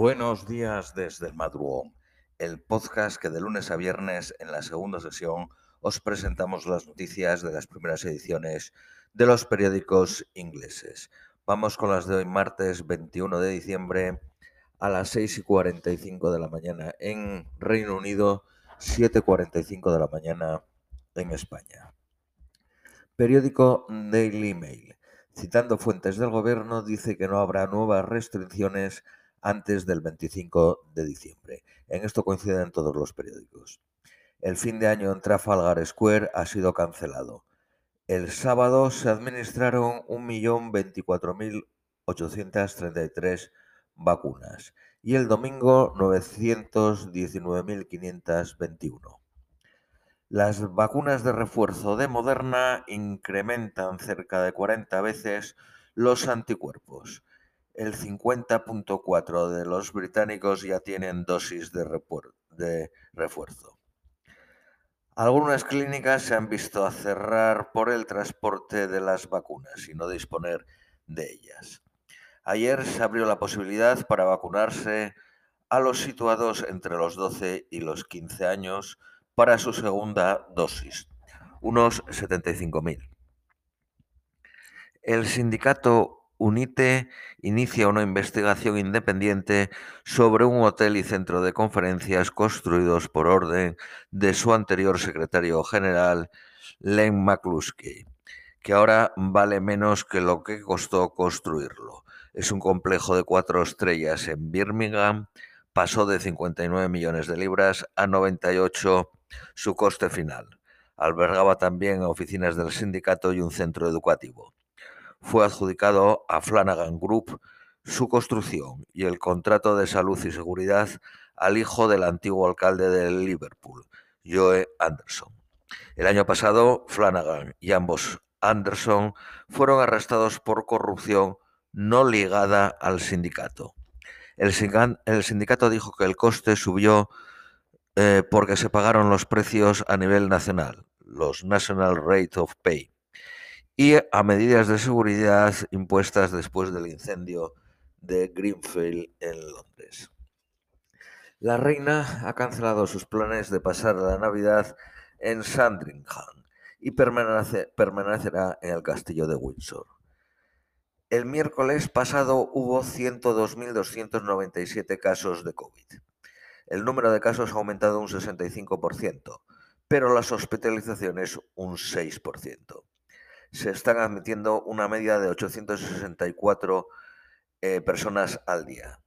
Buenos días desde el madrugón, el podcast que de lunes a viernes en la segunda sesión os presentamos las noticias de las primeras ediciones de los periódicos ingleses. Vamos con las de hoy, martes 21 de diciembre a las 6 y 45 de la mañana en Reino Unido, 7 y 45 de la mañana en España. Periódico Daily Mail. Citando fuentes del gobierno, dice que no habrá nuevas restricciones antes del 25 de diciembre. En esto coinciden todos los periódicos. El fin de año en Trafalgar Square ha sido cancelado. El sábado se administraron 1.024.833 vacunas y el domingo 919.521. Las vacunas de refuerzo de Moderna incrementan cerca de 40 veces los anticuerpos. El 50.4 de los británicos ya tienen dosis de, refuerzo. Algunas clínicas se han visto a cerrar por el transporte de las vacunas y no disponer de ellas. Ayer se abrió la posibilidad para vacunarse a los situados entre los 12 y los 15 años para su segunda dosis, unos 75.000. El sindicato UNITE inicia una investigación independiente sobre un hotel y centro de conferencias construidos por orden de su anterior secretario general, Len McCluskey, que ahora vale menos que lo que costó construirlo. Es un complejo de cuatro estrellas en Birmingham, pasó de 59 millones de libras a 98 su coste final. Albergaba también oficinas del sindicato y un centro educativo fue adjudicado a Flanagan Group su construcción y el contrato de salud y seguridad al hijo del antiguo alcalde de Liverpool, Joe Anderson. El año pasado, Flanagan y ambos Anderson fueron arrestados por corrupción no ligada al sindicato. El, sindicato dijo que el coste subió eh, porque se pagaron los precios a nivel nacional, los National Rate of Pay, y a medidas de seguridad impuestas después del incendio de Greenfield en Londres. La reina ha cancelado sus planes de pasar la Navidad en Sandringham y permanecerá en el castillo de Windsor. El miércoles pasado hubo 102.297 casos de COVID. El número de casos ha aumentado un 65%, pero las hospitalizaciones un 6% se están admitiendo una media de 864 eh, personas al día.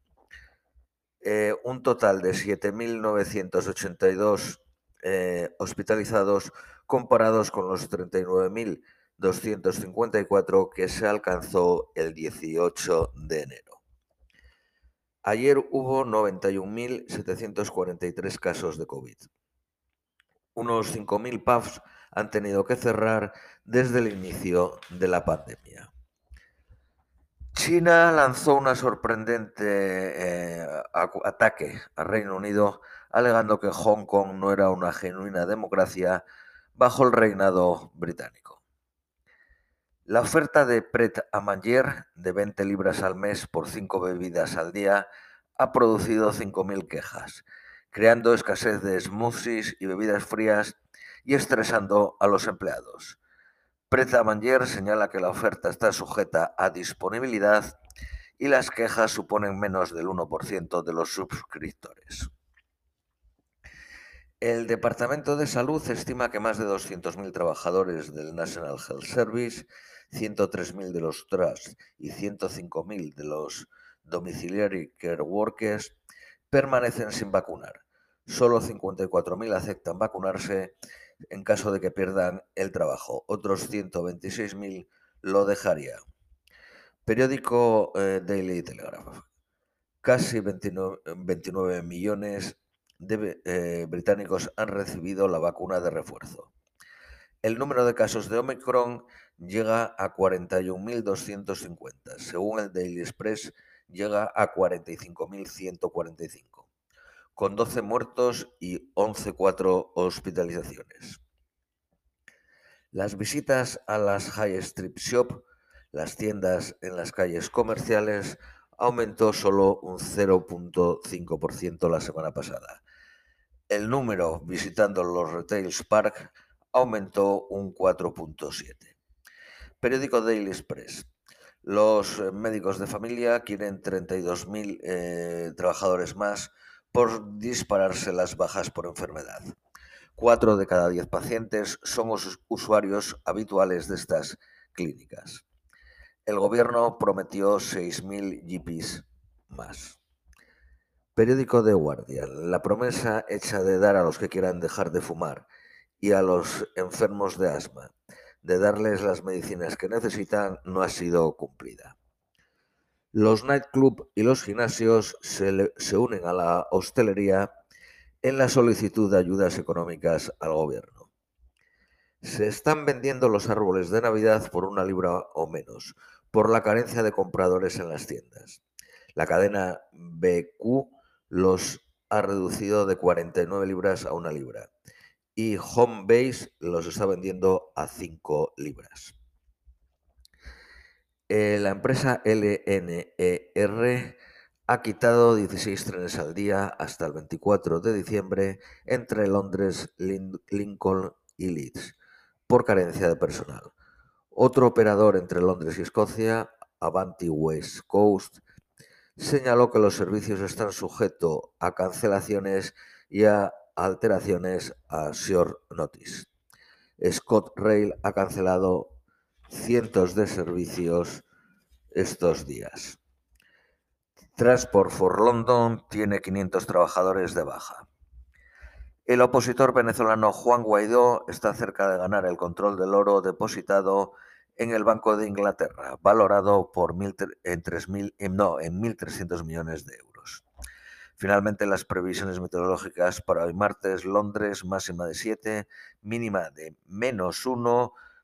Eh, un total de 7.982 eh, hospitalizados comparados con los 39.254 que se alcanzó el 18 de enero. Ayer hubo 91.743 casos de COVID. Unos 5.000 pubs han tenido que cerrar desde el inicio de la pandemia. China lanzó una sorprendente eh, ataque al Reino Unido alegando que Hong Kong no era una genuina democracia bajo el reinado británico. La oferta de Pret a Manger de 20 libras al mes por 5 bebidas al día ha producido 5.000 quejas, creando escasez de smoothies y bebidas frías y estresando a los empleados. Preta Manger señala que la oferta está sujeta a disponibilidad y las quejas suponen menos del 1% de los suscriptores. El Departamento de Salud estima que más de 200.000 trabajadores del National Health Service, 103.000 de los trusts y 105.000 de los domiciliary care workers permanecen sin vacunar. Solo 54.000 aceptan vacunarse en caso de que pierdan el trabajo. Otros 126.000 lo dejaría. Periódico eh, Daily Telegraph. Casi 29, millones de eh, británicos han recibido la vacuna de refuerzo. El número de casos de Omicron llega a 41.250. Según el Daily Express, llega a 45.145 con 12 muertos y 11,4 hospitalizaciones. Las visitas a las High Street Shop, las tiendas en las calles comerciales, aumentó solo un 0.5% la semana pasada. El número visitando los Retails Park aumentó un 4.7. Periódico Daily Express. Los médicos de familia quieren 32.000 eh, trabajadores más por dispararse las bajas por enfermedad. Cuatro de cada diez pacientes somos usuarios habituales de estas clínicas. El gobierno prometió 6.000 GPs más. Periódico de Guardian. La promesa hecha de dar a los que quieran dejar de fumar y a los enfermos de asma de darles las medicinas que necesitan no ha sido cumplida. Los nightclubs y los gimnasios se, unen a la hostelería en la solicitud de ayudas económicas al gobierno. Se están vendiendo los árboles de Navidad por una libra o menos, por la carencia de compradores en las tiendas. La cadena BQ los ha reducido de 49 libras a una libra y Homebase los está vendiendo a 5 libras. Eh, la empresa LNER ha quitado 16 trenes al día hasta el 24 de diciembre entre Londres, Lincoln y Leeds por carencia de personal. Otro operador entre Londres y Escocia, Avanti West Coast, señaló que los servicios están sujetos a cancelaciones y a alteraciones a Short Notice. Scott Rail ha cancelado cientos de servicios estos días. Transport for London tiene 500 trabajadores de baja. El opositor venezolano Juan Guaidó está cerca de ganar el control del oro depositado en el Banco de Inglaterra, valorado por mil, en, 3, no, en 1.300 millones de euros. Finalmente, las previsiones meteorológicas para hoy martes, Londres, máxima de 7, mínima de menos 1,